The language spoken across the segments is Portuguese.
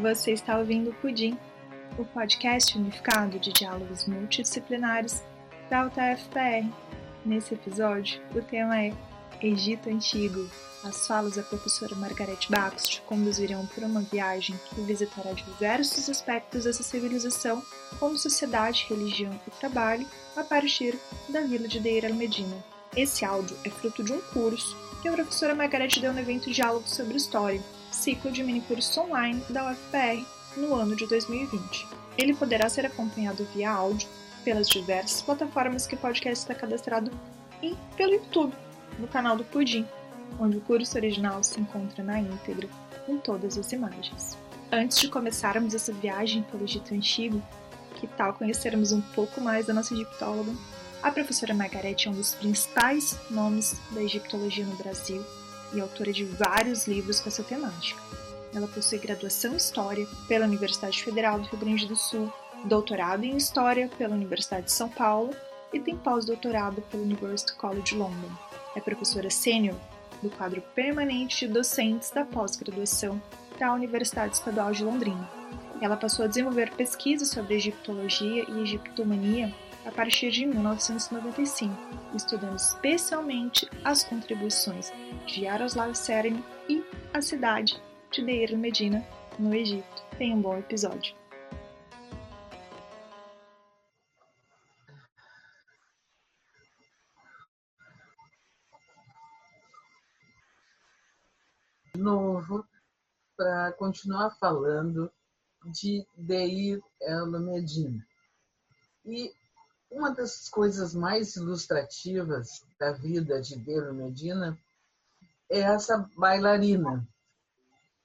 Você está ouvindo o Pudim, o podcast unificado de diálogos multidisciplinares da UTF-PR. Nesse episódio, o tema é Egito Antigo. As falas da professora Margarete Bacos te conduzirão por uma viagem que visitará diversos aspectos dessa civilização, como sociedade, religião e trabalho, a partir da vila de Deir el-Medina. Esse áudio é fruto de um curso que a professora Margarete deu no evento Diálogo sobre História, ciclo de minicursos online da UFPR no ano de 2020. Ele poderá ser acompanhado via áudio pelas diversas plataformas que o podcast está cadastrado e pelo YouTube, no canal do Pudim, onde o curso original se encontra na íntegra, com todas as imagens. Antes de começarmos essa viagem pelo Egito Antigo, que tal conhecermos um pouco mais da nossa egiptóloga? A professora Margarete é um dos principais nomes da egiptologia no Brasil e autora de vários livros com essa temática. Ela possui graduação em História pela Universidade Federal do Rio Grande do Sul, doutorado em História pela Universidade de São Paulo e tem pós-doutorado pelo University College London. É professora sênior do quadro permanente de docentes da pós-graduação da Universidade Estadual de Londrina. Ela passou a desenvolver pesquisas sobre egiptologia e egiptomania a partir de 1995, estudando especialmente as contribuições de Yaroslav Selim e a cidade de Deir el-Medina, no Egito. Tenha um bom episódio. De novo, para continuar falando de Deir el-Medina. E uma das coisas mais ilustrativas da vida de Deiro Medina é essa bailarina.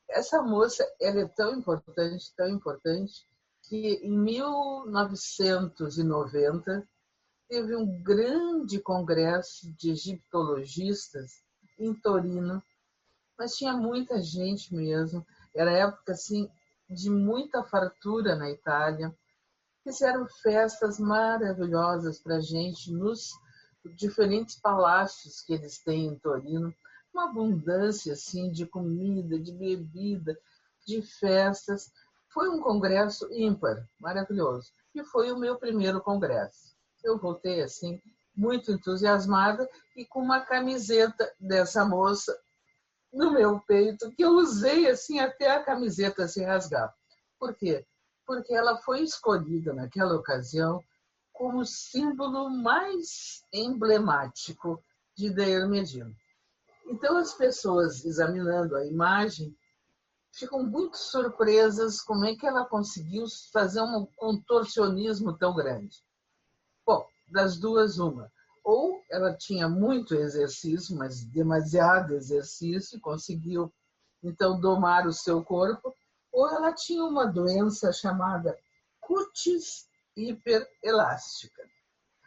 Essa moça ela é tão importante, tão importante, que em 1990 teve um grande congresso de egiptologistas em Torino, mas tinha muita gente mesmo. Era época assim de muita fartura na Itália fizeram festas maravilhosas para a gente nos diferentes palácios que eles têm em Torino, uma abundância assim de comida, de bebida, de festas. Foi um congresso ímpar, maravilhoso. E foi o meu primeiro congresso. Eu voltei assim muito entusiasmada e com uma camiseta dessa moça no meu peito que eu usei assim até a camiseta se rasgar. Por quê? Porque ela foi escolhida naquela ocasião como símbolo mais emblemático de Deir Medina. Então, as pessoas examinando a imagem ficam muito surpresas como é que ela conseguiu fazer um contorcionismo tão grande. Bom, das duas, uma. Ou ela tinha muito exercício, mas demasiado exercício, conseguiu então domar o seu corpo, ou ela tinha uma doença chamada cutis hiperelástica.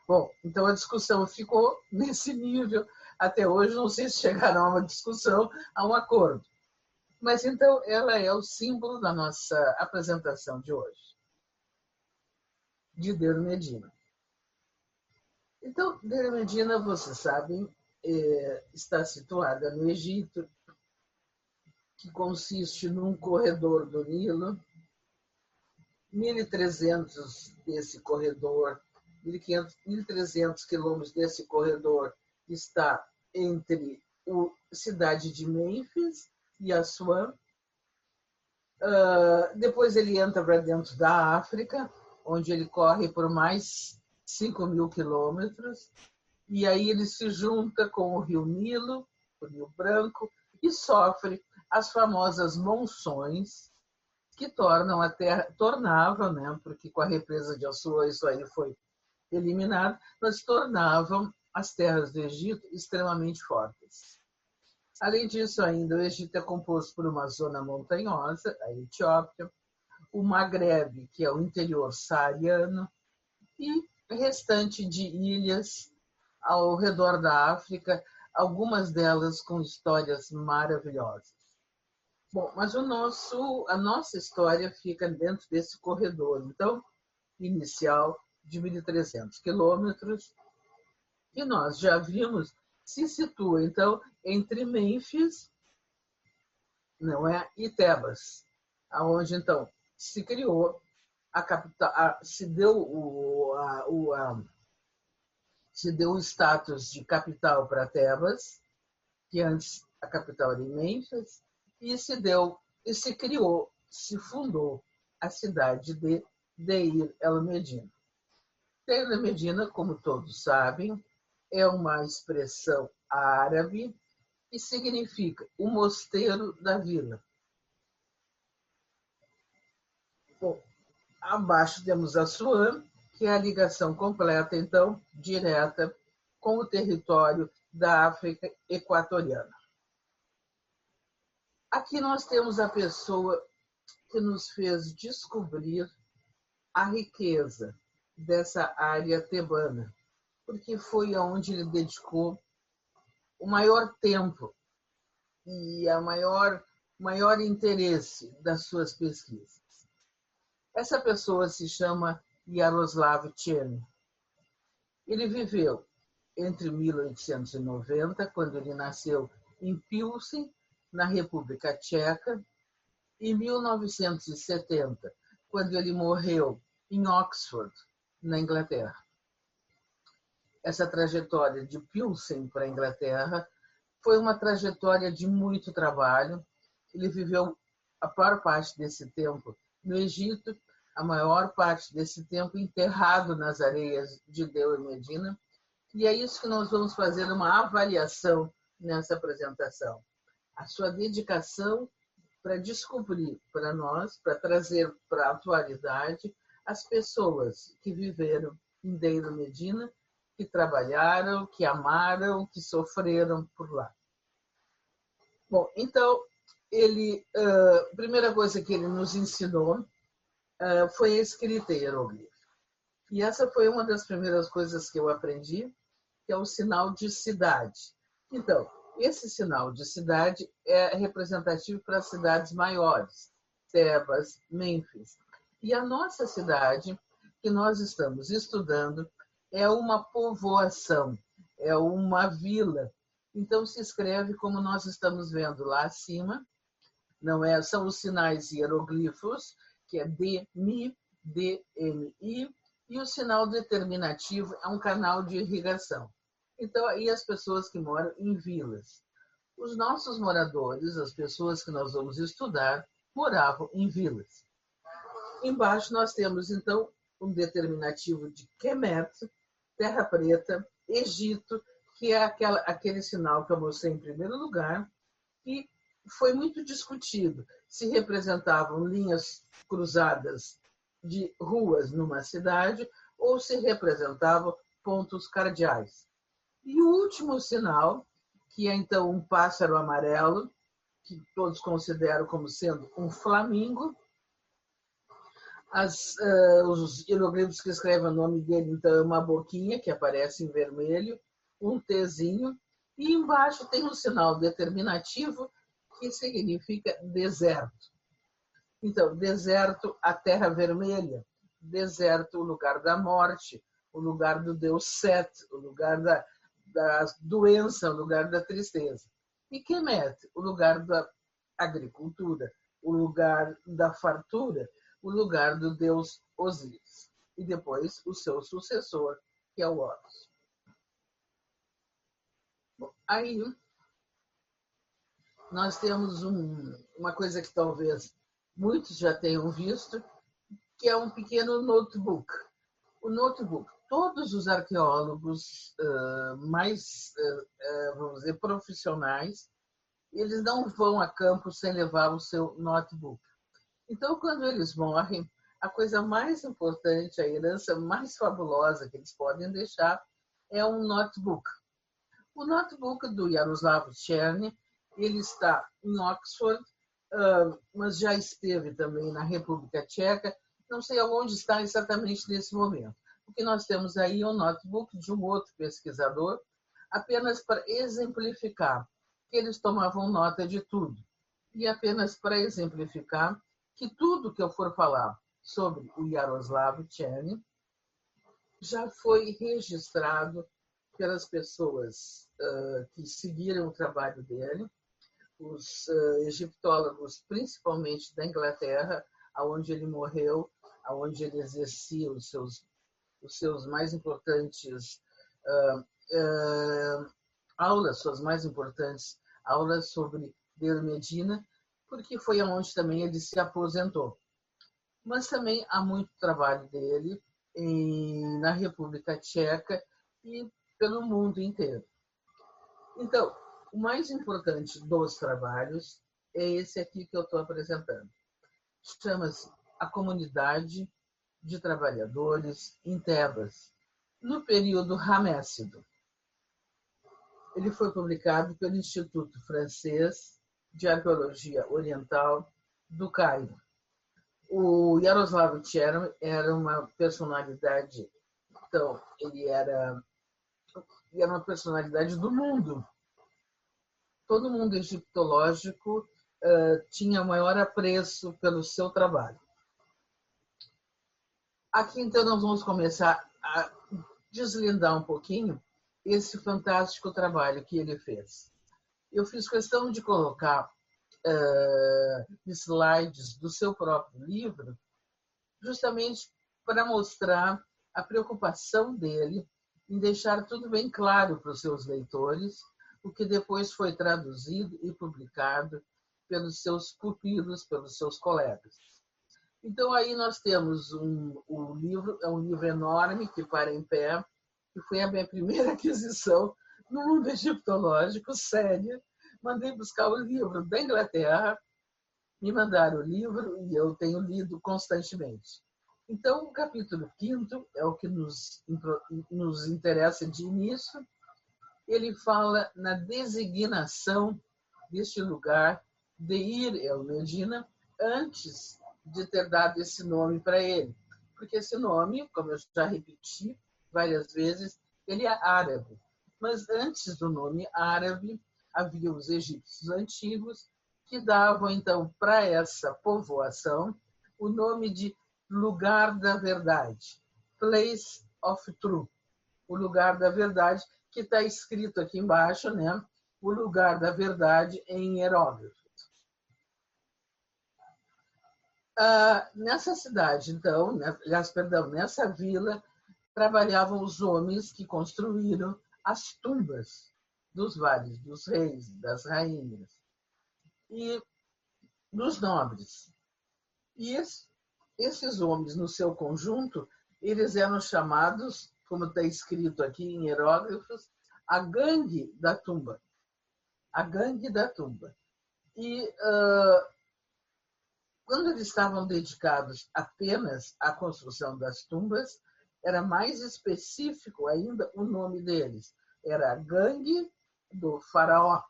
Bom, então a discussão ficou nesse nível. Até hoje, não sei se chegaram a uma discussão, a um acordo. Mas então ela é o símbolo da nossa apresentação de hoje, de Deir Medina. Então, Deir Medina, vocês sabem, é, está situada no Egito, que consiste num corredor do Nilo. 1.300 desse corredor, 1.300 quilômetros desse corredor está entre a cidade de Memphis e Assuã. Uh, depois ele entra para dentro da África, onde ele corre por mais 5 mil quilômetros, e aí ele se junta com o rio Nilo, o Rio Branco, e sofre as famosas monções que tornam a terra, tornavam, né, porque com a represa de Assuã isso aí foi eliminado, mas tornavam as terras do Egito extremamente fortes. Além disso, ainda o Egito é composto por uma zona montanhosa, a Etiópia, o Maghreb, que é o interior saariano, e restante de ilhas ao redor da África, algumas delas com histórias maravilhosas. Bom, mas o nosso, a nossa história fica dentro desse corredor, então, inicial de 1.300 quilômetros, e nós já vimos, se situa, então, entre Mênfis não é, e Tebas. aonde então se criou a capital, a, se deu o, a, o a, se deu o status de capital para Tebas, que antes a capital era Memphis, e se deu e se criou, se fundou a cidade de Deir el Medina. Deir el Medina, como todos sabem, é uma expressão árabe e significa o mosteiro da vila. Bom, abaixo temos a Suam, que é a ligação completa, então, direta com o território da África Equatoriana. Aqui nós temos a pessoa que nos fez descobrir a riqueza dessa área tebana, porque foi aonde ele dedicou o maior tempo e a maior maior interesse das suas pesquisas. Essa pessoa se chama Yaroslav Chen. Ele viveu entre 1890, quando ele nasceu em Pilsen, na República Tcheca, e 1970, quando ele morreu em Oxford, na Inglaterra. Essa trajetória de Pilsen para a Inglaterra foi uma trajetória de muito trabalho. Ele viveu a maior parte desse tempo no Egito, a maior parte desse tempo enterrado nas areias de Deu e Medina. E é isso que nós vamos fazer uma avaliação nessa apresentação. A sua dedicação para descobrir para nós, para trazer para a atualidade as pessoas que viveram em Deiro Medina, que trabalharam, que amaram, que sofreram por lá. Bom, então, ele, a primeira coisa que ele nos ensinou foi a escrita hieroglífica. E essa foi uma das primeiras coisas que eu aprendi, que é o sinal de cidade. Então, esse sinal de cidade é representativo para cidades maiores, Tebas, Mênfis. E a nossa cidade, que nós estamos estudando, é uma povoação, é uma vila. Então se escreve como nós estamos vendo lá acima, não é? São os sinais hieroglifos, que é D, Mi, D, M, I, e o sinal determinativo é um canal de irrigação. Então, aí as pessoas que moram em vilas. Os nossos moradores, as pessoas que nós vamos estudar, moravam em vilas. Embaixo nós temos, então, um determinativo de Kemet, Terra Preta, Egito, que é aquela, aquele sinal que eu mostrei em primeiro lugar, e foi muito discutido se representavam linhas cruzadas de ruas numa cidade ou se representavam pontos cardeais. E o último sinal, que é então um pássaro amarelo, que todos consideram como sendo um flamingo, as, uh, os hieroglifos que escrevem o nome dele, então, é uma boquinha que aparece em vermelho, um Tzinho, e embaixo tem um sinal determinativo que significa deserto. Então, deserto, a terra vermelha, deserto, o lugar da morte, o lugar do deus Set, o lugar da, da doença, o lugar da tristeza. E Kemet, o lugar da agricultura, o lugar da fartura, o lugar do deus Osíris. E depois o seu sucessor, que é o Horus. Bom, aí nós temos um, uma coisa que talvez muitos já tenham visto, que é um pequeno notebook. O notebook, todos os arqueólogos uh, mais, uh, uh, vamos dizer, profissionais, eles não vão a campo sem levar o seu notebook. Então, quando eles morrem, a coisa mais importante, a herança mais fabulosa que eles podem deixar é um notebook. O notebook do Jaroslav Cherny, ele está em Oxford, mas já esteve também na República Tcheca. Não sei onde está exatamente nesse momento. O que nós temos aí é um notebook de um outro pesquisador, apenas para exemplificar que eles tomavam nota de tudo. E apenas para exemplificar que tudo que eu for falar sobre o Yaroslav Cherny já foi registrado pelas pessoas uh, que seguiram o trabalho dele, os uh, egiptólogos, principalmente da Inglaterra, aonde ele morreu, aonde ele exercia os seus os seus mais importantes uh, uh, aulas, suas mais importantes aulas sobre Deir Medina, porque foi aonde também ele se aposentou. Mas também há muito trabalho dele em, na República Tcheca e pelo mundo inteiro. Então, o mais importante dos trabalhos é esse aqui que eu estou apresentando. Chama-se A Comunidade de Trabalhadores em Tebas, no período Ramessido. Ele foi publicado pelo Instituto Francês de Arqueologia Oriental do Cairo. O Yaroslav Tcherm era uma personalidade, então, ele era, era uma personalidade do mundo. Todo mundo egiptológico uh, tinha maior apreço pelo seu trabalho. Aqui, então, nós vamos começar a deslindar um pouquinho esse fantástico trabalho que ele fez. Eu fiz questão de colocar uh, slides do seu próprio livro, justamente para mostrar a preocupação dele em deixar tudo bem claro para os seus leitores, o que depois foi traduzido e publicado pelos seus pupilos, pelos seus colegas. Então aí nós temos um, um livro, é um livro enorme que para em pé, que foi a minha primeira aquisição no mundo egiptológico, séria. Mandei buscar o livro da Inglaterra, me mandaram o livro e eu tenho lido constantemente. Então, o capítulo quinto é o que nos, nos interessa de início. Ele fala na designação deste lugar de Ir el Medina antes de ter dado esse nome para ele. Porque esse nome, como eu já repeti várias vezes, ele é árabe. Mas antes do nome árabe, havia os egípcios antigos que davam, então, para essa povoação o nome de lugar da verdade, place of truth, o lugar da verdade, que está escrito aqui embaixo, né? O lugar da verdade em hieróglifo. Ah, nessa cidade, então, né, aliás, perdão, nessa vila, trabalhavam os homens que construíram as tumbas dos vales, dos reis, das rainhas e dos nobres. E esses homens, no seu conjunto, eles eram chamados, como está escrito aqui em hieróglifos, a gangue da tumba. A gangue da tumba. E uh, quando eles estavam dedicados apenas à construção das tumbas, era mais específico ainda o nome deles. Era a gangue do faraó.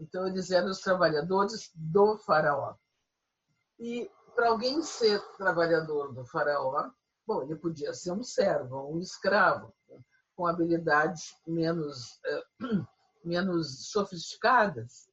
Então, eles eram os trabalhadores do faraó. E para alguém ser trabalhador do faraó, bom, ele podia ser um servo, um escravo, com habilidades menos, menos sofisticadas,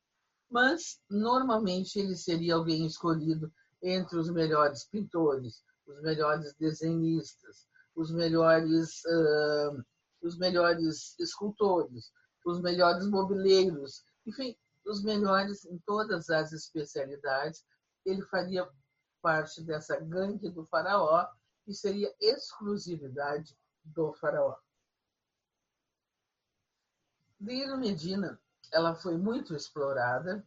mas normalmente ele seria alguém escolhido entre os melhores pintores, os melhores desenhistas, os melhores, uh, os melhores escultores, os melhores mobileiros, enfim, os melhores em todas as especialidades. Ele faria parte dessa gangue do faraó e seria exclusividade do faraó. Lino Medina, ela foi muito explorada,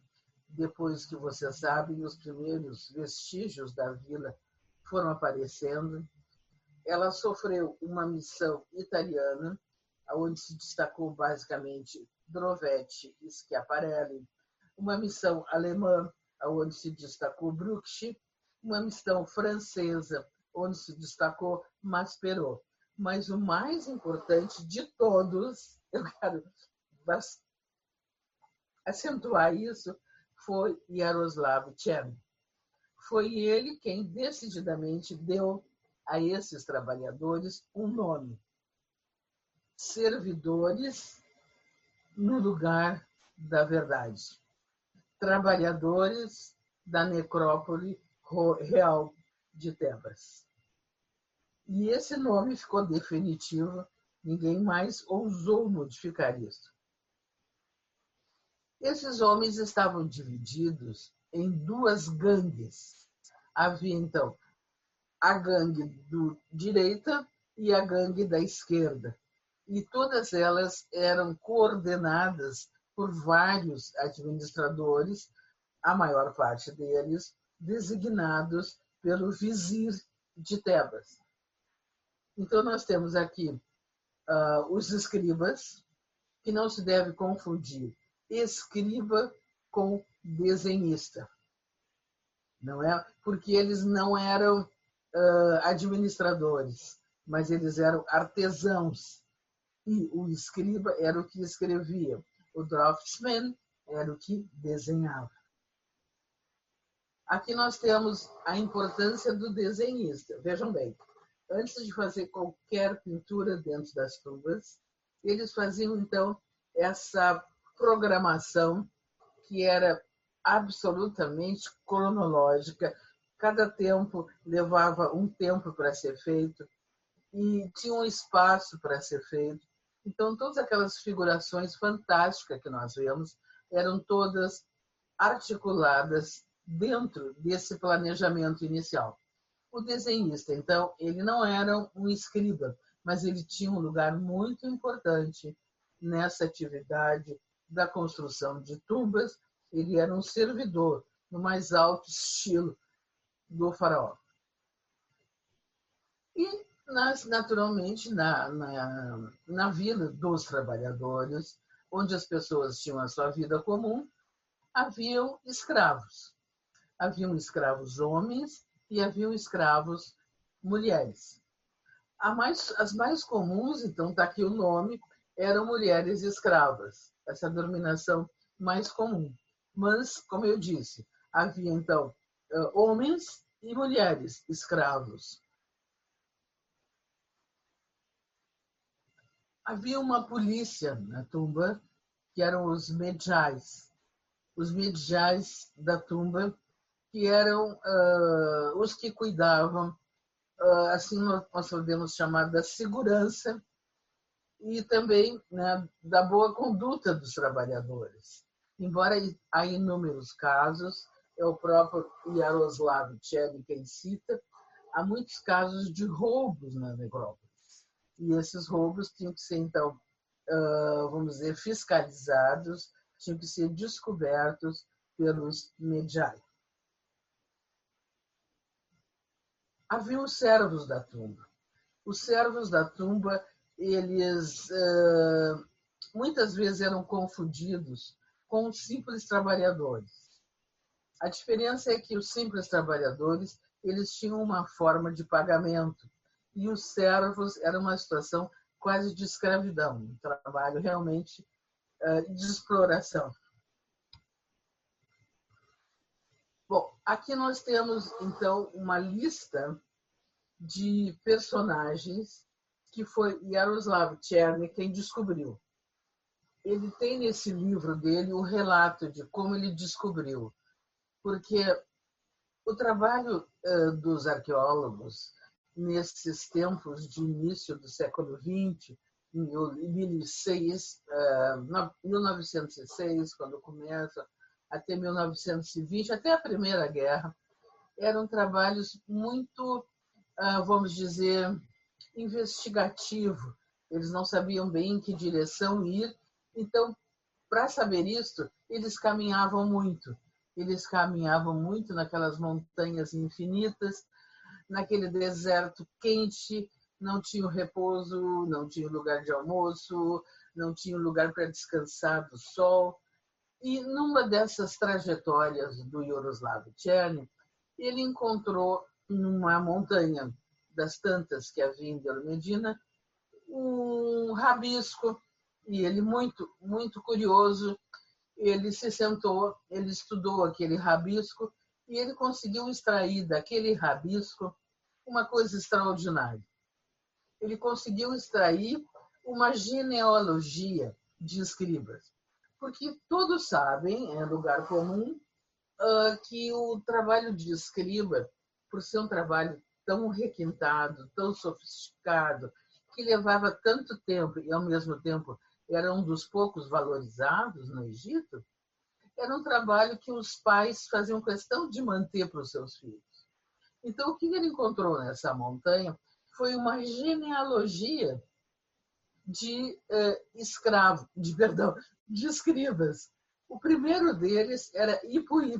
depois que você sabe, os primeiros vestígios da vila foram aparecendo. Ela sofreu uma missão italiana, onde se destacou basicamente Drovetti e Schiaparelli, uma missão alemã, onde se destacou Brucksch, uma missão francesa, onde se destacou Maspero. Mas o mais importante de todos, eu quero acentuar isso, foi Yaroslav Tchern. Foi ele quem decididamente deu a esses trabalhadores um nome: servidores no lugar da verdade, trabalhadores da necrópole real de Tebas. E esse nome ficou definitivo, ninguém mais ousou modificar isso. Esses homens estavam divididos em duas gangues. Havia, então, a gangue do direita e a gangue da esquerda. E todas elas eram coordenadas por vários administradores, a maior parte deles designados pelo vizir de Tebas. Então, nós temos aqui uh, os escribas, que não se deve confundir escriba com desenhista. Não é? Porque eles não eram uh, administradores, mas eles eram artesãos. E o escriba era o que escrevia, o draftsman era o que desenhava. Aqui nós temos a importância do desenhista. Vejam bem, antes de fazer qualquer pintura dentro das tubas, eles faziam então essa programação que era absolutamente cronológica. Cada tempo levava um tempo para ser feito e tinha um espaço para ser feito. Então, todas aquelas figurações fantásticas que nós vemos eram todas articuladas dentro desse planejamento inicial. O desenhista, então, ele não era um escriba, mas ele tinha um lugar muito importante nessa atividade da construção de tumbas. Ele era um servidor no mais alto estilo do faraó. E, naturalmente, na, na, na vila dos trabalhadores, onde as pessoas tinham a sua vida comum, haviam escravos. Haviam escravos homens e haviam escravos mulheres. Mais, as mais comuns, então está aqui o nome, eram mulheres escravas, essa denominação mais comum. Mas, como eu disse, havia então homens e mulheres escravos. Havia uma polícia na tumba, que eram os medjais. Os medjais da tumba, que eram uh, os que cuidavam, uh, assim nós podemos chamar da segurança e também né, da boa conduta dos trabalhadores. Embora há inúmeros casos, é o próprio Yaroslav Tchern quem cita, há muitos casos de roubos na necrópolis. E esses roubos tinham que ser, então, vamos dizer, fiscalizados, tinham que ser descobertos pelos mediais. Havia os servos da tumba. Os servos da tumba eles uh, muitas vezes eram confundidos com os simples trabalhadores. A diferença é que os simples trabalhadores eles tinham uma forma de pagamento e os servos era uma situação quase de escravidão, um trabalho realmente uh, de exploração. Bom, aqui nós temos então uma lista de personagens que foi Yaroslav Cherny quem descobriu. Ele tem nesse livro dele o relato de como ele descobriu, porque o trabalho uh, dos arqueólogos nesses tempos de início do século XX, em 2006, uh, 1906, quando começa, até 1920, até a Primeira Guerra, eram trabalhos muito, uh, vamos dizer, investigativo. Eles não sabiam bem em que direção ir. Então, para saber isso, eles caminhavam muito. Eles caminhavam muito naquelas montanhas infinitas, naquele deserto quente, não tinha repouso, não tinha lugar de almoço, não tinha lugar para descansar do sol. E numa dessas trajetórias do Yaroslav Tcherny, ele encontrou numa montanha das tantas que havia em Medina, um rabisco, e ele muito, muito curioso, ele se sentou, ele estudou aquele rabisco e ele conseguiu extrair daquele rabisco uma coisa extraordinária. Ele conseguiu extrair uma genealogia de escribas. Porque todos sabem, é lugar comum, ah, que o trabalho de escriba, por ser um trabalho tão requintado, tão sofisticado, que levava tanto tempo e, ao mesmo tempo, era um dos poucos valorizados no Egito, era um trabalho que os pais faziam questão de manter para os seus filhos. Então, o que ele encontrou nessa montanha foi uma genealogia de eh, escravos, de perdão, de escribas. O primeiro deles era Ipuí.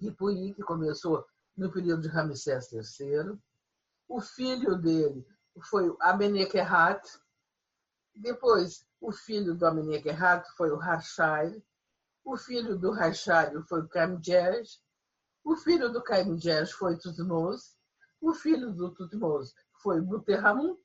Ipuí, que começou no período de Ramsés III. O filho dele foi o Amenekehat. Depois, o filho do Amenekehat foi o Harshai. O filho do Harshai foi o Camjej. O filho do Camjej foi Tutmos. O filho do Tutmos foi Buterramun.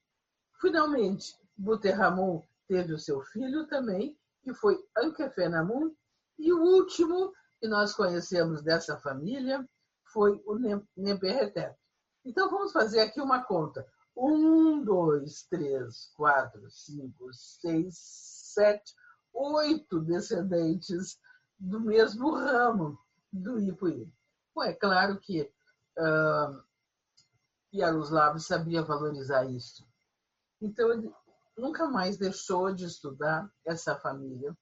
Finalmente, Buterramun teve o seu filho também, que foi Ankefenamun. E o último que nós conhecemos dessa família foi o Neberretep. Então vamos fazer aqui uma conta. Um, dois, três, quatro, cinco, seis, sete, oito descendentes do mesmo ramo do Ipuí. Bom, é claro que uh, Yaroslav sabia valorizar isso. Então, ele nunca mais deixou de estudar essa família.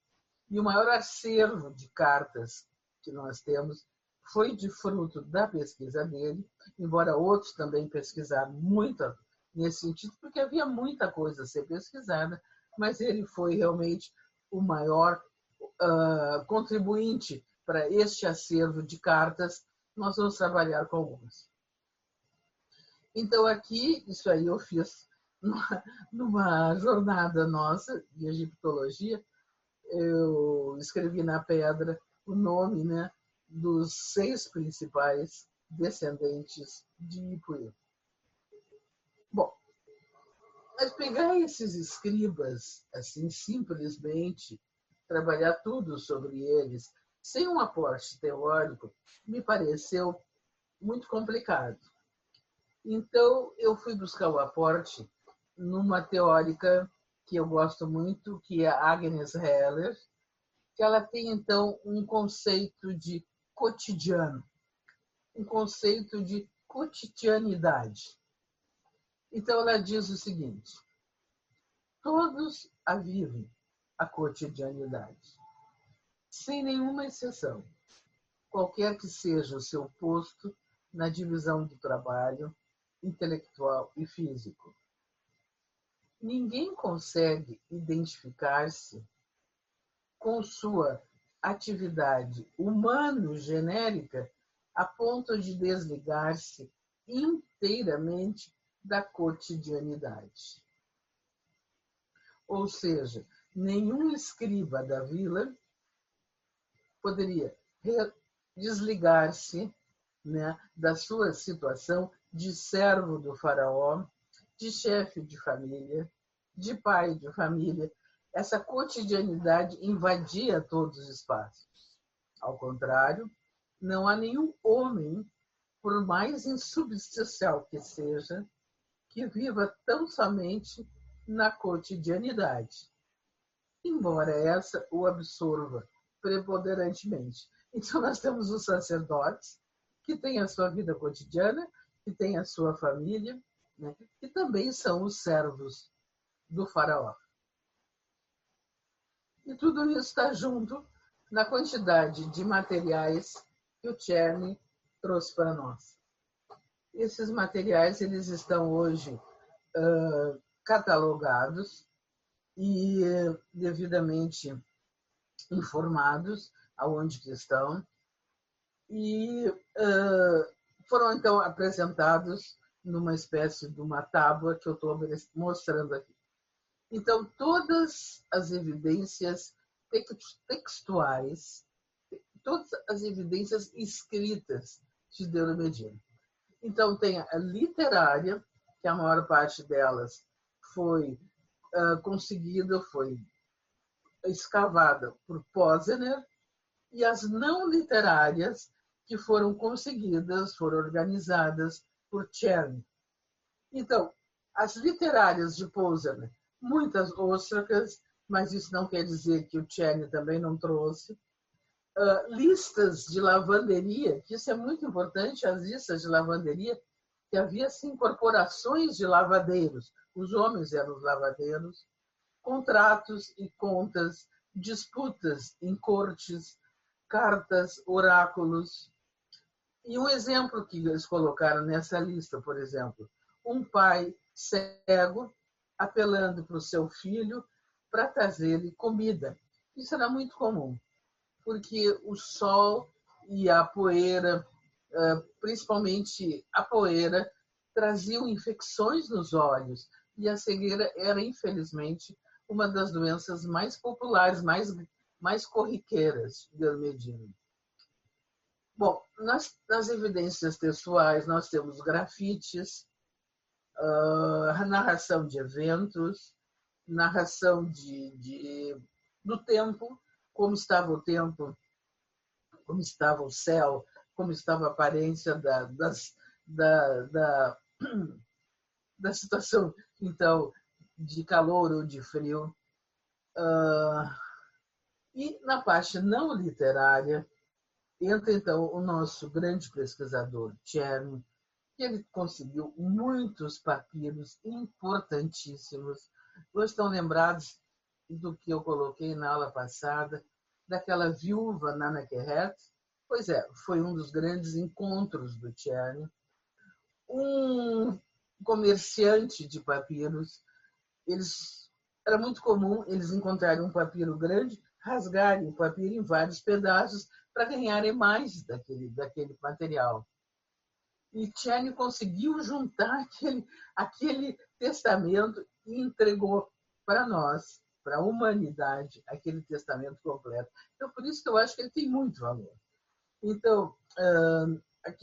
E o maior acervo de cartas que nós temos foi de fruto da pesquisa dele, embora outros também pesquisaram muito nesse sentido, porque havia muita coisa a ser pesquisada, mas ele foi realmente o maior uh, contribuinte para este acervo de cartas. Nós vamos trabalhar com algumas. Então, aqui, isso aí eu fiz numa, numa jornada nossa de egiptologia, eu escrevi na pedra o nome né, dos seis principais descendentes de Ipuí. Bom, mas pegar esses escribas, assim, simplesmente, trabalhar tudo sobre eles, sem um aporte teórico, me pareceu muito complicado. Então, eu fui buscar o aporte numa teórica que eu gosto muito, que é Agnes Heller, que ela tem, então, um conceito de cotidiano, um conceito de cotidianidade. Então, ela diz o seguinte: todos a vivem a cotidianidade, sem nenhuma exceção, qualquer que seja o seu posto na divisão do trabalho intelectual e físico. Ninguém consegue identificar-se com sua atividade humano-genérica a ponto de desligar-se inteiramente da cotidianidade. Ou seja, nenhum escriba da vila poderia desligar-se né, da sua situação de servo do faraó, de chefe de família, de pai de família, essa cotidianidade invadia todos os espaços. Ao contrário, não há nenhum homem, por mais insubstancial que seja, que viva tão somente na cotidianidade, embora essa o absorva preponderantemente. Então, nós temos os sacerdotes, que têm a sua vida cotidiana, que têm a sua família, né? que também são os servos do faraó. E tudo isso está junto na quantidade de materiais que o Cherny trouxe para nós. Esses materiais eles estão hoje uh, catalogados e uh, devidamente informados aonde que estão e uh, foram então apresentados numa espécie de uma tábua que eu estou mostrando aqui. Então, todas as evidências textuais, todas as evidências escritas de Deus Medina. Então, tem a literária, que a maior parte delas foi uh, conseguida, foi escavada por Posner, e as não literárias, que foram conseguidas, foram organizadas por Chern. Então, as literárias de Posner muitas ostracas, mas isso não quer dizer que o Tcherne também não trouxe. Uh, listas de lavanderia, que isso é muito importante, as listas de lavanderia, que havia sim corporações de lavadeiros, os homens eram os lavadeiros, contratos e contas, disputas em cortes, cartas, oráculos. E um exemplo que eles colocaram nessa lista, por exemplo, um pai cego apelando para o seu filho para trazer-lhe comida. Isso era muito comum, porque o sol e a poeira, principalmente a poeira, traziam infecções nos olhos. E a cegueira era, infelizmente, uma das doenças mais populares, mais, mais corriqueiras de Medina. Bom, nas, nas evidências textuais, nós temos grafites, uh, narração de eventos, narração de, de, do tempo, como estava o tempo, como estava o céu, como estava a aparência da, das, da, da, da situação, então, de calor ou de frio. Uh, e na parte não literária, entra então o nosso grande pesquisador, Tcherny, que ele conseguiu muitos papiros importantíssimos. Vocês estão lembrados do que eu coloquei na aula passada, daquela viúva Nana Keret? Pois é, foi um dos grandes encontros do Tcherny. Um comerciante de papiros, eles era muito comum eles encontrarem um papiro grande, rasgarem o papiro em vários pedaços para ganharem mais daquele, daquele material. E Tiane conseguiu juntar aquele, aquele testamento e entregou para nós, para a humanidade, aquele testamento completo. Então, por isso que eu acho que ele tem muito valor. Então,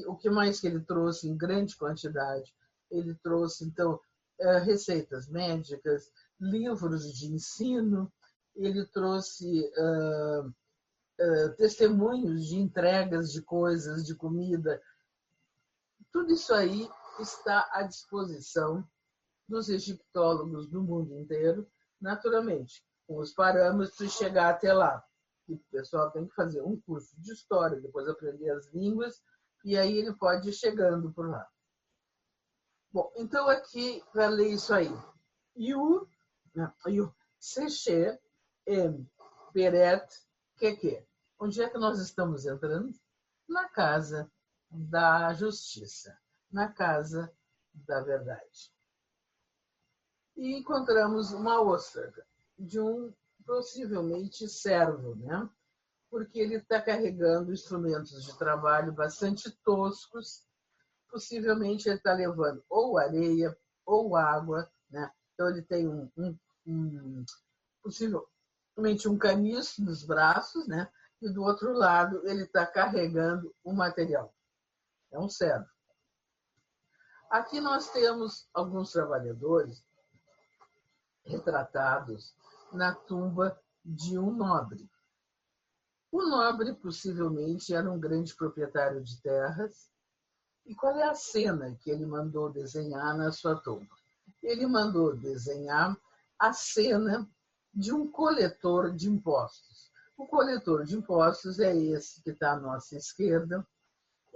o que mais que ele trouxe em grande quantidade? Ele trouxe, então, receitas médicas, livros de ensino, ele trouxe uh, uh, testemunhos de entregas de coisas, de comida. Tudo isso aí está à disposição dos egiptólogos do mundo inteiro, naturalmente, com os parâmetros de chegar até lá. E o pessoal tem que fazer um curso de história, depois aprender as línguas, e aí ele pode ir chegando por lá. Bom, então aqui, para ler isso aí. E o, e o Secher em Peret Keke. Onde é que nós estamos entrando? Na casa da justiça, na casa da verdade. E encontramos uma ostra de um possivelmente servo, né? porque ele está carregando instrumentos de trabalho bastante toscos. Possivelmente ele está levando ou areia ou água, né? Então ele tem um, um, um possivelmente um caniço nos braços, né? E do outro lado ele está carregando o material. É um servo. Aqui nós temos alguns trabalhadores retratados na tumba de um nobre. O nobre possivelmente era um grande proprietário de terras. E qual é a cena que ele mandou desenhar na sua tumba? Ele mandou desenhar a cena de um coletor de impostos. O coletor de impostos é esse que está à nossa esquerda.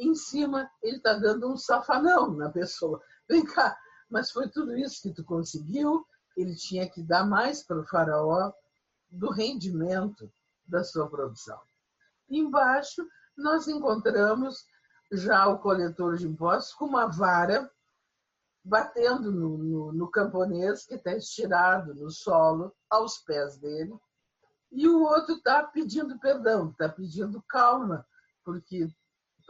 Em cima, ele está dando um safanão na pessoa. Vem cá, mas foi tudo isso que tu conseguiu? Ele tinha que dar mais para o faraó do rendimento da sua produção. Embaixo, nós encontramos já o coletor de impostos com uma vara batendo no, no, no camponês que está estirado no solo aos pés dele, e o outro está pedindo perdão, está pedindo calma, porque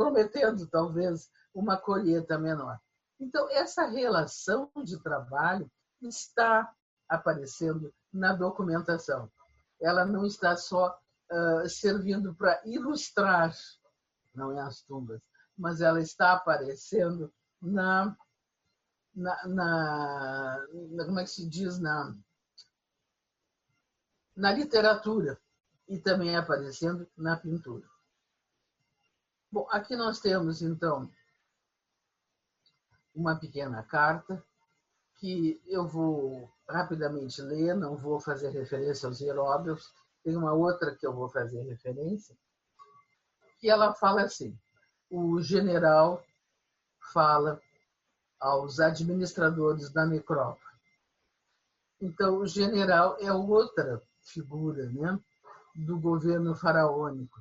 prometendo talvez uma colheita menor. Então, essa relação de trabalho está aparecendo na documentação. Ela não está só uh, servindo para ilustrar, não é as tumbas, mas ela está aparecendo na, na, na, como é que se diz na na literatura e também aparecendo na pintura. Bom, aqui nós temos então uma pequena carta que eu vou rapidamente ler, não vou fazer referência aos hieróglifos, tem uma outra que eu vou fazer referência, que ela fala assim: o general fala aos administradores da necrópole. Então, o general é outra figura né, do governo faraônico.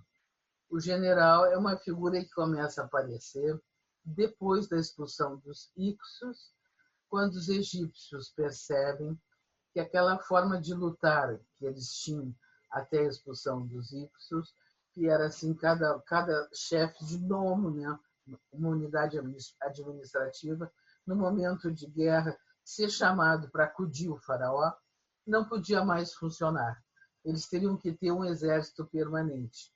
O general é uma figura que começa a aparecer depois da expulsão dos Ixos, quando os egípcios percebem que aquela forma de lutar que eles tinham até a expulsão dos Ixos, que era assim, cada, cada chefe de nomo, né? uma unidade administrativa, no momento de guerra, ser chamado para acudir o faraó, não podia mais funcionar. Eles teriam que ter um exército permanente.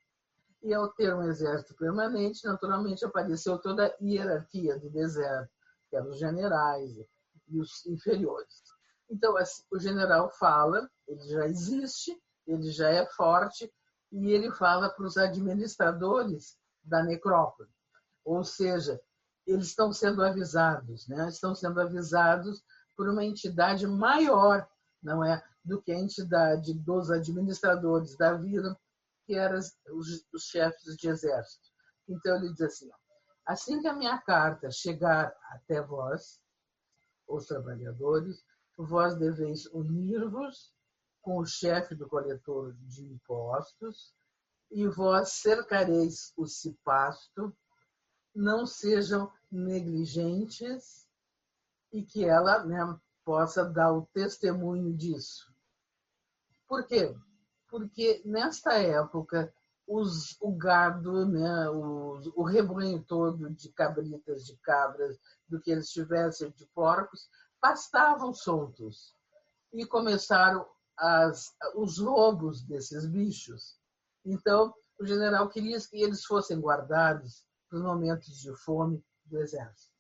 E ao ter um exército permanente, naturalmente apareceu toda a hierarquia do deserto, que eram os generais e os inferiores. Então, o general fala, ele já existe, ele já é forte, e ele fala para os administradores da necrópole. Ou seja, eles estão sendo avisados, né? estão sendo avisados por uma entidade maior, não é, do que a entidade dos administradores da vila, que eram os, os chefes de exército. Então ele diz assim: assim que a minha carta chegar até vós, os trabalhadores, vós deveis unir-vos com o chefe do coletor de impostos e vós cercareis o cipasto, não sejam negligentes e que ela né, possa dar o testemunho disso. Por quê? Porque nesta época os, o gado, né, o, o rebanho todo de cabritas, de cabras, do que eles tivessem de porcos, pastavam soltos. E começaram as, os roubos desses bichos. Então, o general queria que eles fossem guardados para os momentos de fome do exército.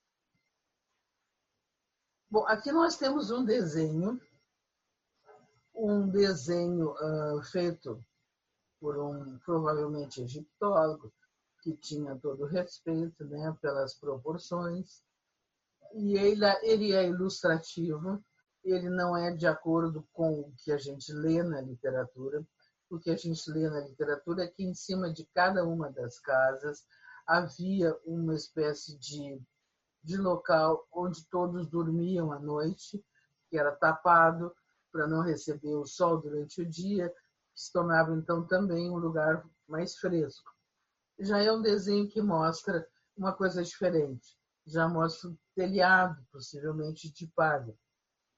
Bom, aqui nós temos um desenho um desenho uh, feito por um provavelmente egiptólogo que tinha todo respeito né, pelas proporções. E ele, ele é ilustrativo ele não é de acordo com o que a gente lê na literatura. O que a gente lê na literatura é que em cima de cada uma das casas havia uma espécie de, de local onde todos dormiam à noite que era tapado para não receber o sol durante o dia, se tornava então também um lugar mais fresco. Já é um desenho que mostra uma coisa diferente, já mostra um telhado, possivelmente de palha.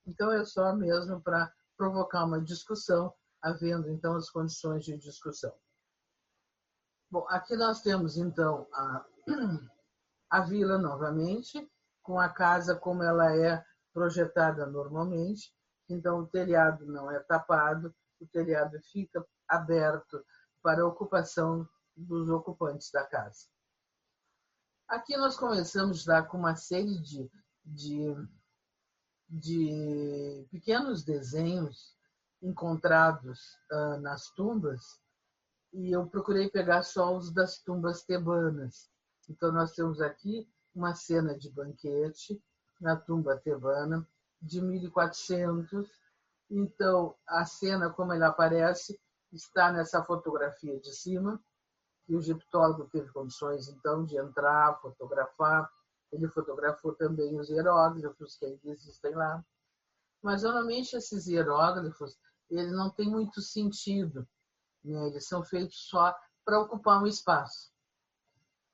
Então é só mesmo para provocar uma discussão, havendo então as condições de discussão. Bom, aqui nós temos então a, a vila novamente, com a casa como ela é projetada normalmente, então o telhado não é tapado, o telhado fica aberto para a ocupação dos ocupantes da casa. Aqui nós começamos já com uma série de, de, de pequenos desenhos encontrados uh, nas tumbas e eu procurei pegar só os das tumbas tebanas. Então nós temos aqui uma cena de banquete na tumba tebana, de 1400. Então, a cena como ela aparece está nessa fotografia de cima, e o egiptólogo teve condições, então, de entrar, fotografar. Ele fotografou também os hieróglifos que ainda existem lá. Mas, normalmente, esses hieróglifos eles não têm muito sentido. Né? Eles são feitos só para ocupar um espaço.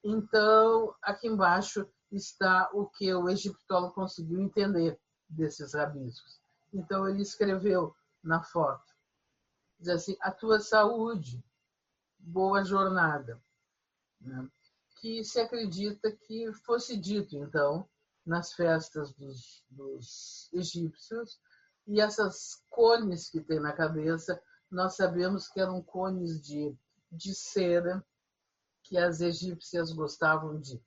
Então, aqui embaixo está o que o egiptólogo conseguiu entender desses rabiscos. Então ele escreveu na foto, diz assim, a tua saúde, boa jornada. Né? Que se acredita que fosse dito, então, nas festas dos, dos egípcios, e essas cones que tem na cabeça, nós sabemos que eram cones de, de cera, que as egípcias gostavam de.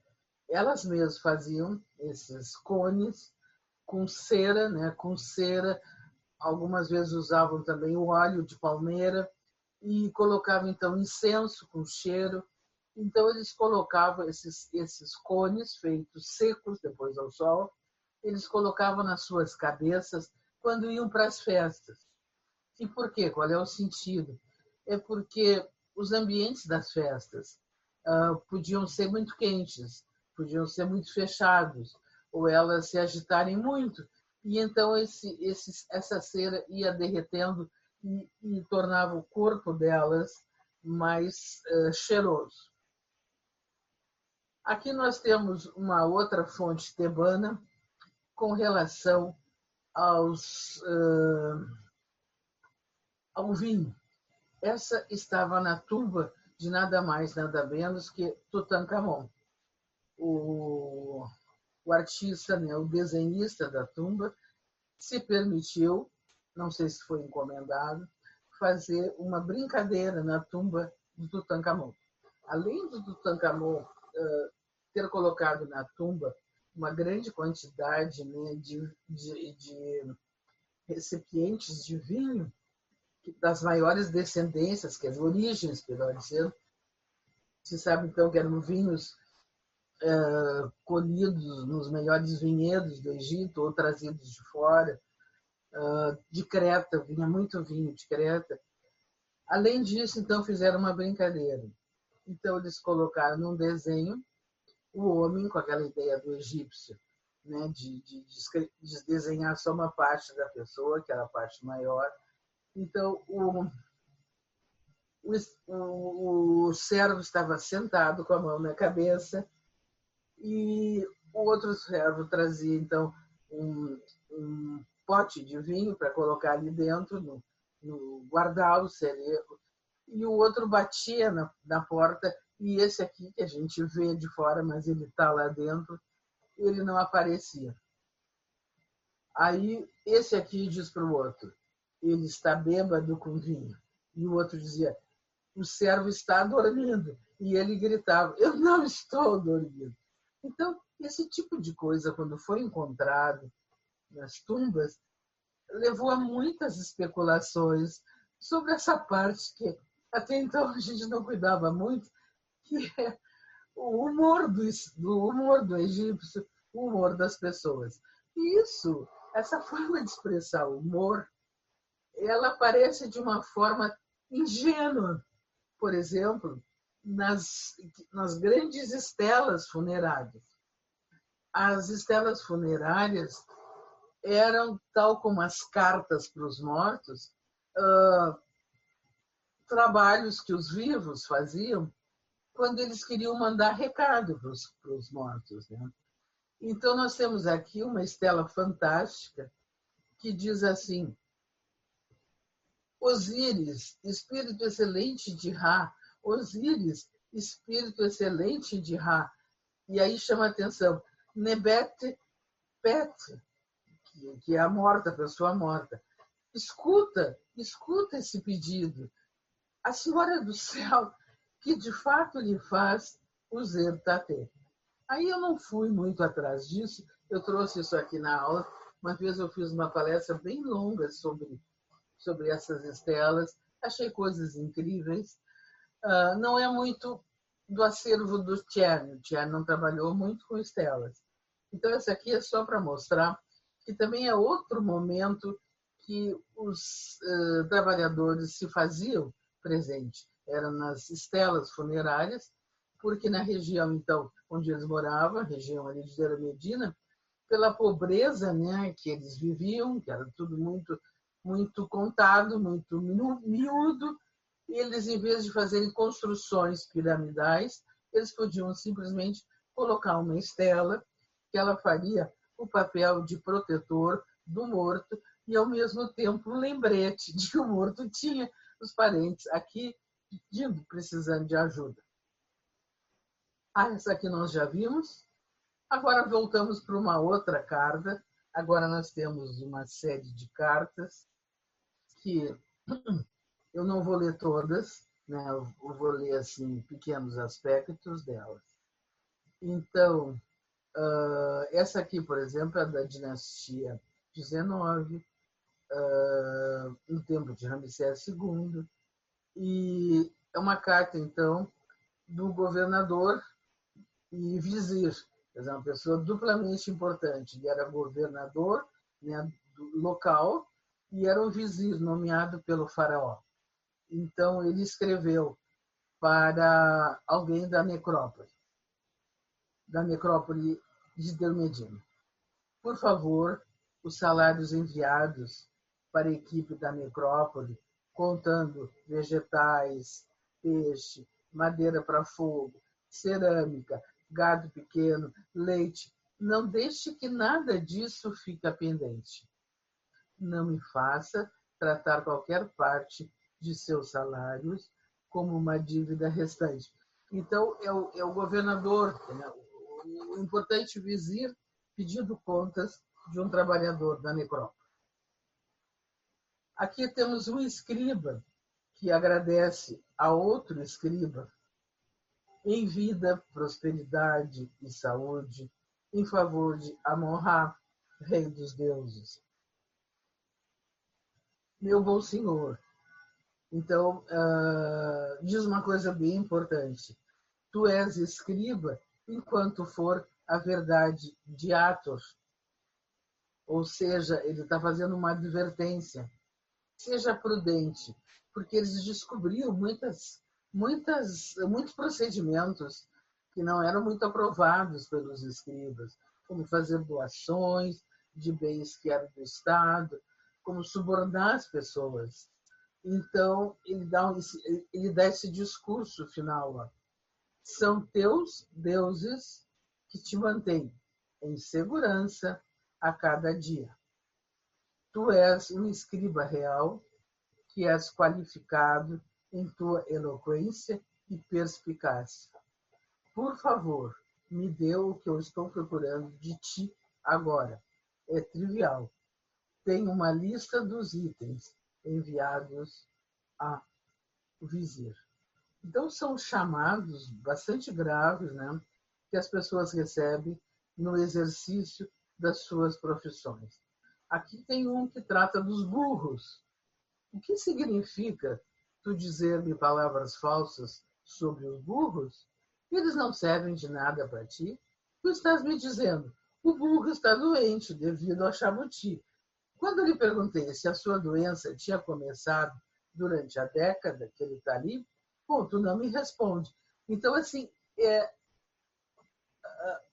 Elas mesmas faziam esses cones com cera, né? com cera. Algumas vezes usavam também o óleo de palmeira e colocavam então incenso com cheiro. Então eles colocavam esses, esses cones feitos secos depois ao sol, eles colocavam nas suas cabeças quando iam para as festas. E por quê? Qual é o sentido? É porque os ambientes das festas uh, podiam ser muito quentes, podiam ser muito fechados, ou elas se agitarem muito. E então esse, esse, essa cera ia derretendo e, e, tornava o corpo delas mais uh, cheiroso. Aqui nós temos uma outra fonte tebana com relação aos, uh, ao vinho. Essa estava na tumba de nada mais, nada menos que Tutankhamon. O, o artista, né, o desenhista da tumba, se permitiu, não sei se foi encomendado, fazer uma brincadeira na tumba do Tutankhamon. Além do Tutankhamon uh, ter colocado na tumba uma grande quantidade né, de, de, de recipientes de vinho, das maiores descendências, que as origens, melhor dizendo. Se sabe, então, que eram vinhos é, colhidos nos melhores vinhedos do Egito ou trazidos de fora, é, de Creta, vinha muito vinho de Creta. Além disso, então, fizeram uma brincadeira. Então, eles colocaram num desenho o homem com aquela ideia do egípcio, né, de, de, de desenhar só uma parte da pessoa, que era a parte maior, então, o, o, o servo estava sentado com a mão na cabeça e o outro servo trazia, então, um, um pote de vinho para colocar ali dentro, no, no guardá-lo, e o outro batia na, na porta e esse aqui, que a gente vê de fora, mas ele está lá dentro, ele não aparecia. Aí esse aqui diz para o outro: ele está bêbado com vinho. E o outro dizia, o servo está dormindo. E ele gritava, eu não estou dormindo. Então, esse tipo de coisa, quando foi encontrado nas tumbas, levou a muitas especulações sobre essa parte que até então a gente não cuidava muito, que é o humor do, do humor do egípcio, o humor das pessoas. E isso, essa forma de expressar humor, ela aparece de uma forma ingênua. Por exemplo, nas, nas grandes estelas funerárias. As estelas funerárias eram, tal como as cartas para os mortos, uh, trabalhos que os vivos faziam quando eles queriam mandar recado para os, mortos. Né? Então, nós temos aqui uma estela fantástica que diz assim: Osíris, espírito excelente de Ra. Osíris, espírito excelente de Ra. E aí chama a atenção, Nebet Pet, que é a morta, a pessoa morta. Escuta, escuta esse pedido. A Senhora do Céu, que de fato lhe faz o Zer Tate. Aí eu não fui muito atrás disso, eu trouxe isso aqui na aula. Uma vez eu fiz uma palestra bem longa sobre sobre essas estelas. Achei coisas incríveis. Uh, não é muito do acervo do Tchern. O Tchern não trabalhou muito com estelas. Então, essa aqui é só para mostrar que também é outro momento que os uh, trabalhadores se faziam presente. Era nas estelas funerárias, porque na região, então, onde eles moravam, região ali de Medina, pela pobreza né, que eles viviam, que era tudo muito muito contado, muito miúdo, e eles, em vez de fazerem construções piramidais, eles podiam simplesmente colocar uma estela que ela faria o papel de protetor do morto e, ao mesmo tempo, um lembrete de que o morto tinha os parentes aqui pedindo, precisando de ajuda. Ah, essa aqui nós já vimos. Agora voltamos para uma outra carta. Agora nós temos uma série de cartas que eu não vou ler todas, né? eu vou ler assim pequenos aspectos delas. Então, uh, essa aqui, por exemplo, é da dinastia 19, uh, no tempo de Ramsés II, e é uma carta, então, do governador e vizir, quer dizer, uma pessoa duplamente importante. Ele era governador né, local e era o vizir nomeado pelo faraó. Então ele escreveu para alguém da necrópole, da necrópole de Dermedina. Por favor, os salários enviados para a equipe da necrópole, contando vegetais, peixe, madeira para fogo, cerâmica, gado pequeno, leite. Não deixe que nada disso fique pendente. Não me faça tratar qualquer parte de seus salários como uma dívida restante. Então, é o, é o governador, né? o importante vizir pedindo contas de um trabalhador da necrópole. Aqui temos um escriba que agradece a outro escriba em vida, prosperidade e saúde, em favor de Amon-Ra, rei dos deuses. Meu bom senhor, então, uh, diz uma coisa bem importante. Tu és escriba enquanto for a verdade de Atos. Ou seja, ele está fazendo uma advertência. Seja prudente, porque eles descobriram muitas, muitas, muitos procedimentos que não eram muito aprovados pelos escribas, como fazer doações de bens que eram do Estado, como subornar as pessoas. Então, ele dá, ele dá esse discurso final. Ó. São teus deuses que te mantêm em segurança a cada dia. Tu és um escriba real que és qualificado em tua eloquência e perspicácia. Por favor, me dê o que eu estou procurando de ti agora. É trivial. Tem uma lista dos itens enviados a vizir. Então, são chamados bastante graves né, que as pessoas recebem no exercício das suas profissões. Aqui tem um que trata dos burros. O que significa tu dizer-me palavras falsas sobre os burros? Eles não servem de nada para ti. Tu estás me dizendo, o burro está doente devido ao chabuti. Quando lhe perguntei se a sua doença tinha começado durante a década que ele está ali, tu não me responde. Então, assim, é,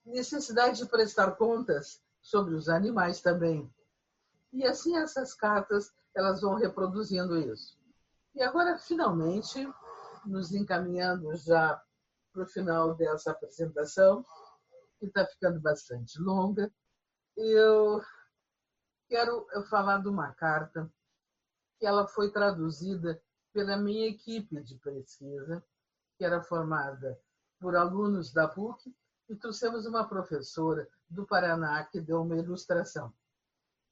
necessidade de prestar contas sobre os animais também. E assim essas cartas elas vão reproduzindo isso. E agora, finalmente, nos encaminhando já para o final dessa apresentação, que está ficando bastante longa, eu quero falar de uma carta que ela foi traduzida pela minha equipe de pesquisa, que era formada por alunos da PUC, e trouxemos uma professora do Paraná que deu uma ilustração.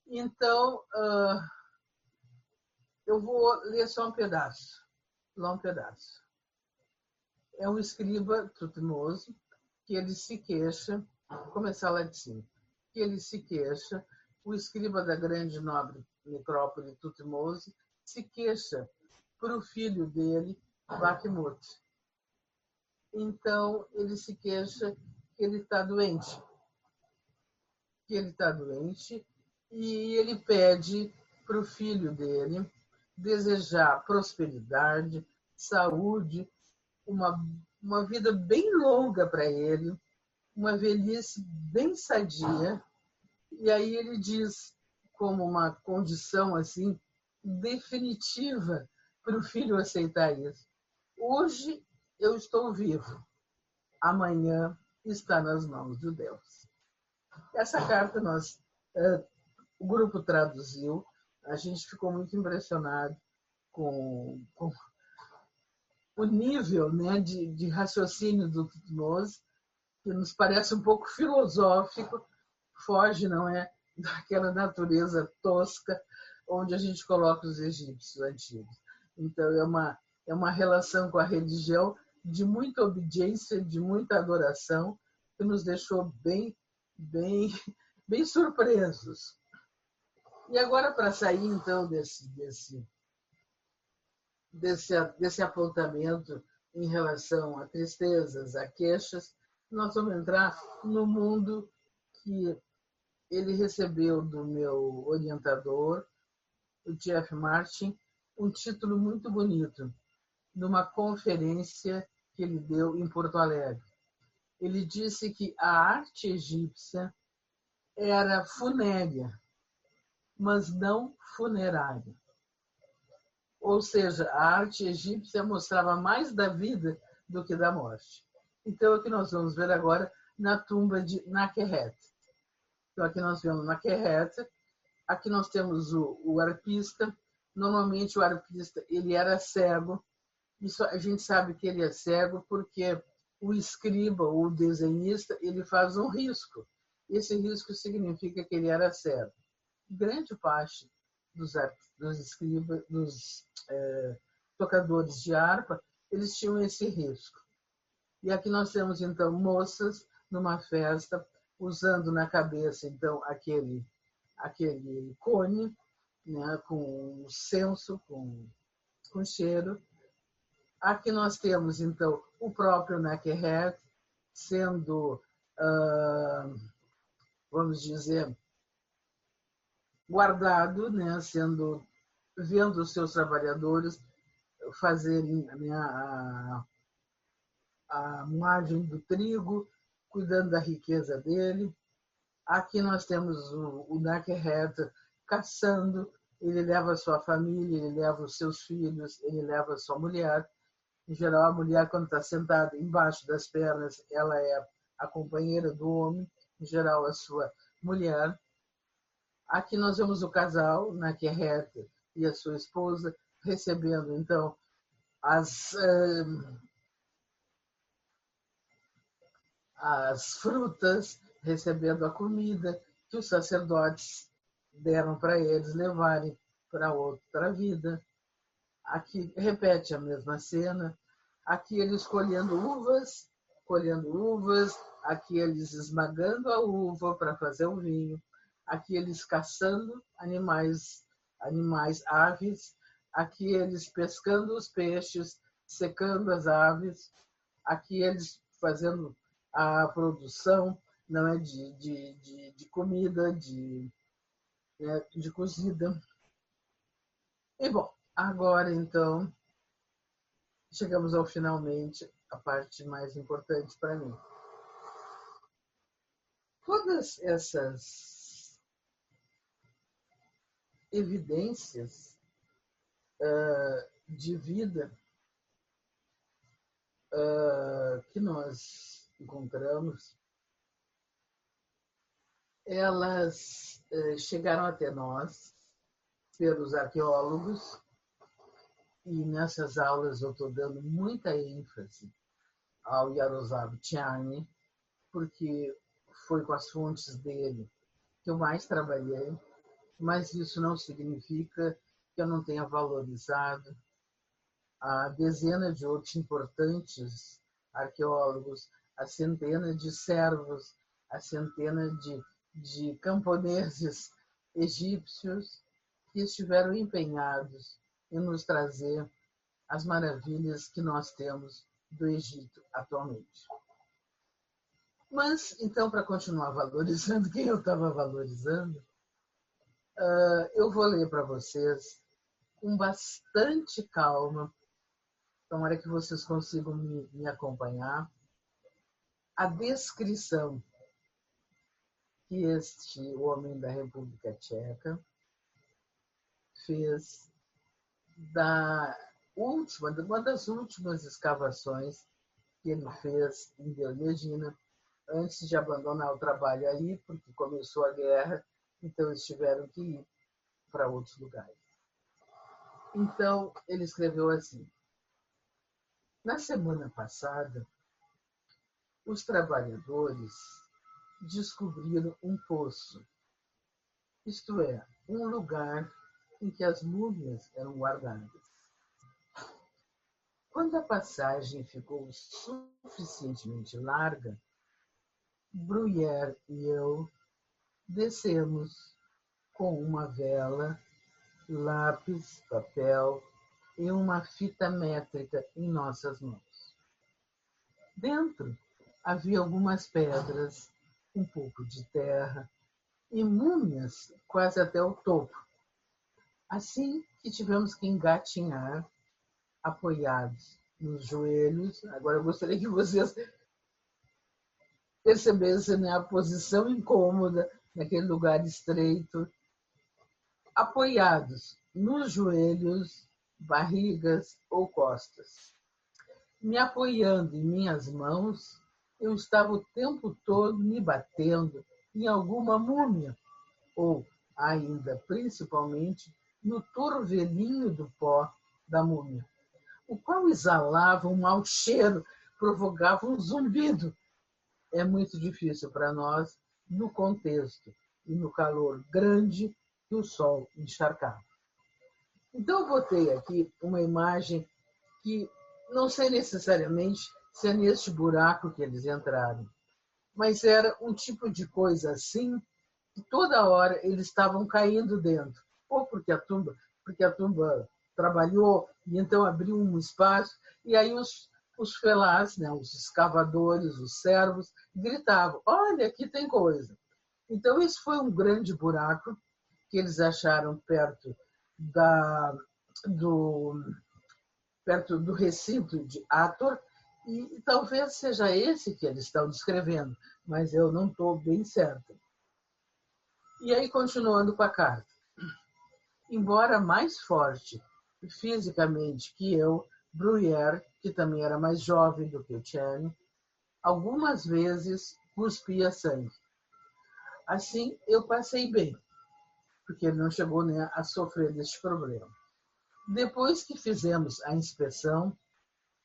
Então, uh, eu vou ler só um pedaço, lá um pedaço. É um escriba tutmoso que ele se queixa, começar lá de cima, que ele se queixa, o escriba da grande nobre necrópole Tutmose se queixa para o filho dele, Bakhmut. Então, ele se queixa que ele está doente. Que ele está doente e ele pede para o filho dele desejar prosperidade, saúde, uma, uma vida bem longa para ele, uma velhice bem sadia. E aí ele diz, como uma condição assim definitiva para o filho aceitar isso. Hoje eu estou vivo, amanhã está nas mãos de Deus. Essa carta nós, é, o grupo traduziu, a gente ficou muito impressionado com, com o nível né, de, de raciocínio do Tutmose, que nos parece um pouco filosófico, foge, não é, daquela natureza tosca onde a gente coloca os egípcios antigos. Então, é uma, é uma relação com a religião de muita obediência, de muita adoração, que nos deixou bem, bem, bem surpresos. E agora, para sair, então, desse, desse, desse, desse apontamento em relação a tristezas, a queixas, nós vamos entrar no mundo que ele recebeu do meu orientador, o Jeff Martin, um título muito bonito, numa conferência que ele deu em Porto Alegre. Ele disse que a arte egípcia era funérea, mas não funerária. Ou seja, a arte egípcia mostrava mais da vida do que da morte. Então, é o que nós vamos ver agora na tumba de Nakeret. Então, aqui nós vemos Nakeret, aqui nós temos o, o arpista. Normalmente, o arpista ele era cego. Isso, a gente sabe que ele é cego porque o escriba ou o desenhista ele faz um risco. Esse risco significa que ele era cego. Grande parte dos, dos escribas, dos é, tocadores de harpa, eles tinham esse risco. E aqui nós temos então moças numa festa usando na cabeça então aquele aquele cone, né, com senso, com, com cheiro. Aqui nós temos então o próprio Neckerhead sendo, uh, vamos dizer, guardado, né, sendo vendo os seus trabalhadores fazerem né, a, a moagem do trigo, cuidando da riqueza dele. Aqui nós temos o, o Nakhead caçando, ele leva sua família, ele leva os seus filhos, ele leva sua mulher. Em geral, a mulher, quando está sentada embaixo das pernas, ela é a companheira do homem, em geral, a sua mulher. Aqui nós vemos o casal, Nakhead e a sua esposa, recebendo, então, as. Uh, as frutas, recebendo a comida que os sacerdotes deram para eles levarem para outra vida. Aqui repete a mesma cena. Aqui eles colhendo uvas, colhendo uvas, aqui eles esmagando a uva para fazer o vinho, aqui eles caçando animais, animais aves, aqui eles pescando os peixes, secando as aves, aqui eles fazendo a produção não é de, de, de, de comida, de, né, de cozida. E bom, agora então chegamos ao finalmente a parte mais importante para mim. Todas essas evidências uh, de vida uh, que nós encontramos, elas eh, chegaram até nós pelos arqueólogos e nessas aulas eu estou dando muita ênfase ao Yaroslav Tiani, porque foi com as fontes dele que eu mais trabalhei, mas isso não significa que eu não tenha valorizado. A dezena de outros importantes arqueólogos a centena de servos, a centena de, de camponeses egípcios que estiveram empenhados em nos trazer as maravilhas que nós temos do Egito atualmente. Mas, então, para continuar valorizando quem eu estava valorizando, ah, eu vou ler para vocês com bastante calma, tomara que vocês consigam me, me acompanhar, a descrição que este homem da República Tcheca fez da última, uma das últimas escavações que ele fez em Diogegina, antes de abandonar o trabalho aí, porque começou a guerra, então eles tiveram que ir para outros lugares. Então, ele escreveu assim: Na semana passada, os trabalhadores descobriram um poço, isto é, um lugar em que as múmias eram guardadas. Quando a passagem ficou suficientemente larga, Bruyère e eu descemos com uma vela, lápis, papel e uma fita métrica em nossas mãos. Dentro havia algumas pedras, um pouco de terra e múmias quase até o topo. Assim que tivemos que engatinhar, apoiados nos joelhos. Agora eu gostaria que vocês percebessem né, a posição incômoda naquele lugar estreito, apoiados nos joelhos, barrigas ou costas me apoiando em minhas mãos, eu estava o tempo todo me batendo em alguma múmia, ou ainda, principalmente, no torvelinho do pó da múmia, o qual exalava um mau cheiro, provocava um zumbido. É muito difícil para nós no contexto e no calor grande que o sol encharcava. Então, eu botei aqui uma imagem que não sei necessariamente se é neste buraco que eles entraram, mas era um tipo de coisa assim que toda hora eles estavam caindo dentro, ou porque a tumba, porque a tumba trabalhou e então abriu um espaço e aí os os felás, né, os escavadores, os servos, gritavam: Olha, aqui tem coisa. Então, esse foi um grande buraco que eles acharam perto, da, do, perto do recinto de Ator, e talvez seja esse que eles estão descrevendo, mas eu não estou bem certa. E aí, continuando com a carta. Embora mais forte fisicamente que eu, Bruyère, que também era mais jovem do que o Tiane, algumas vezes cuspia sangue. Assim, eu passei bem, porque ele não chegou nem a sofrer deste problema. Depois que fizemos a inspeção,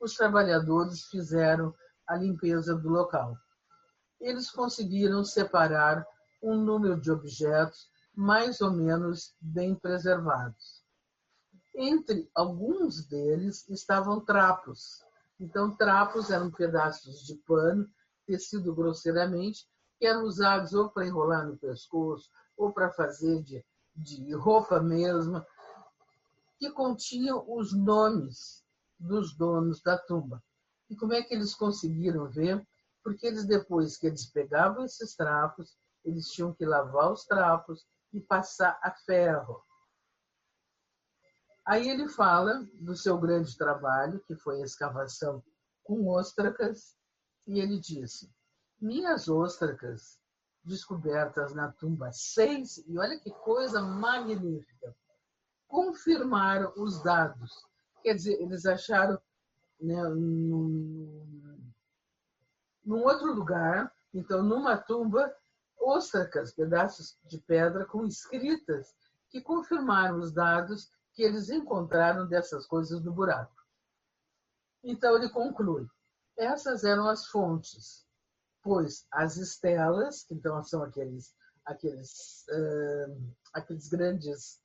os trabalhadores fizeram a limpeza do local. Eles conseguiram separar um número de objetos mais ou menos bem preservados. Entre alguns deles estavam trapos. Então, trapos eram pedaços de pano, tecido grosseiramente, que eram usados ou para enrolar no pescoço, ou para fazer de, de roupa mesmo, que continham os nomes dos donos da tumba. E como é que eles conseguiram ver? Porque eles, depois que eles pegavam esses trapos, eles tinham que lavar os trapos e passar a ferro. Aí ele fala do seu grande trabalho, que foi a escavação com ostracas, e ele disse: Minhas ostracas descobertas na tumba 6, e olha que coisa magnífica, confirmaram os dados. Quer dizer, eles acharam né, num, num outro lugar, então numa tumba, ostracas, pedaços de pedra com escritas que confirmaram os dados que eles encontraram dessas coisas do buraco. Então ele conclui: essas eram as fontes, pois as estelas, que então são aqueles aqueles uh, aqueles grandes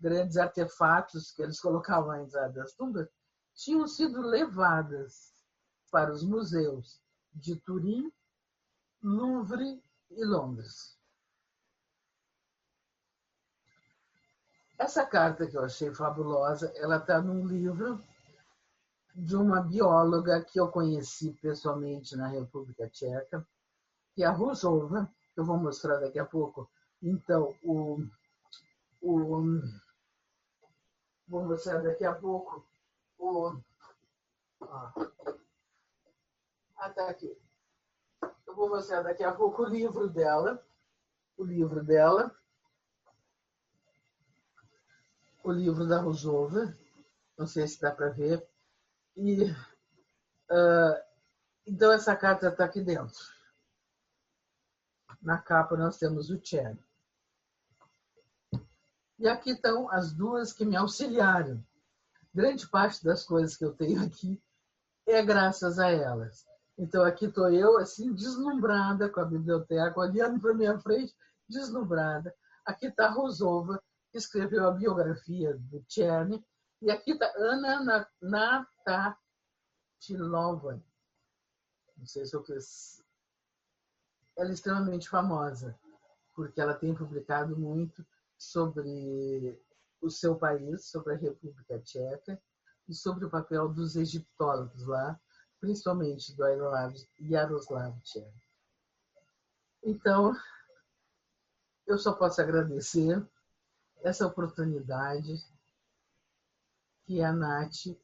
grandes artefatos que eles colocavam entrada das tumbas, tinham sido levadas para os museus de Turim, Louvre e Londres. Essa carta que eu achei fabulosa, ela está num livro de uma bióloga que eu conheci pessoalmente na República Tcheca, que é a Rusova, que eu vou mostrar daqui a pouco. Então, o, o vou mostrar daqui a pouco o ah, tá aqui. Eu vou mostrar daqui a pouco o livro dela, o livro dela, o livro da Rosova, não sei se dá para ver. E uh, então essa carta está aqui dentro. Na capa nós temos o Chen. E aqui estão as duas que me auxiliaram. Grande parte das coisas que eu tenho aqui é graças a elas. Então aqui estou eu, assim, deslumbrada com a biblioteca, olhando para minha frente, deslumbrada. Aqui está Rosova, escreveu a biografia do Tchern, e aqui está Ana Natatilova. Não sei se eu fiz. Ela é extremamente famosa, porque ela tem publicado muito sobre o seu país, sobre a República Tcheca, e sobre o papel dos egiptólogos lá, principalmente do Yaroslav Tchern. Então, eu só posso agradecer essa oportunidade que a NAT,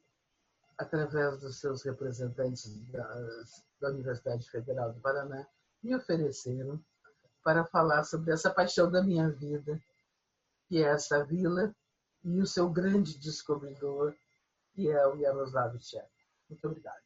através dos seus representantes da, da Universidade Federal do Paraná, me ofereceram para falar sobre essa paixão da minha vida, que é essa vila e o seu grande descobridor, que é o Yaroslav Tchek. Muito obrigada.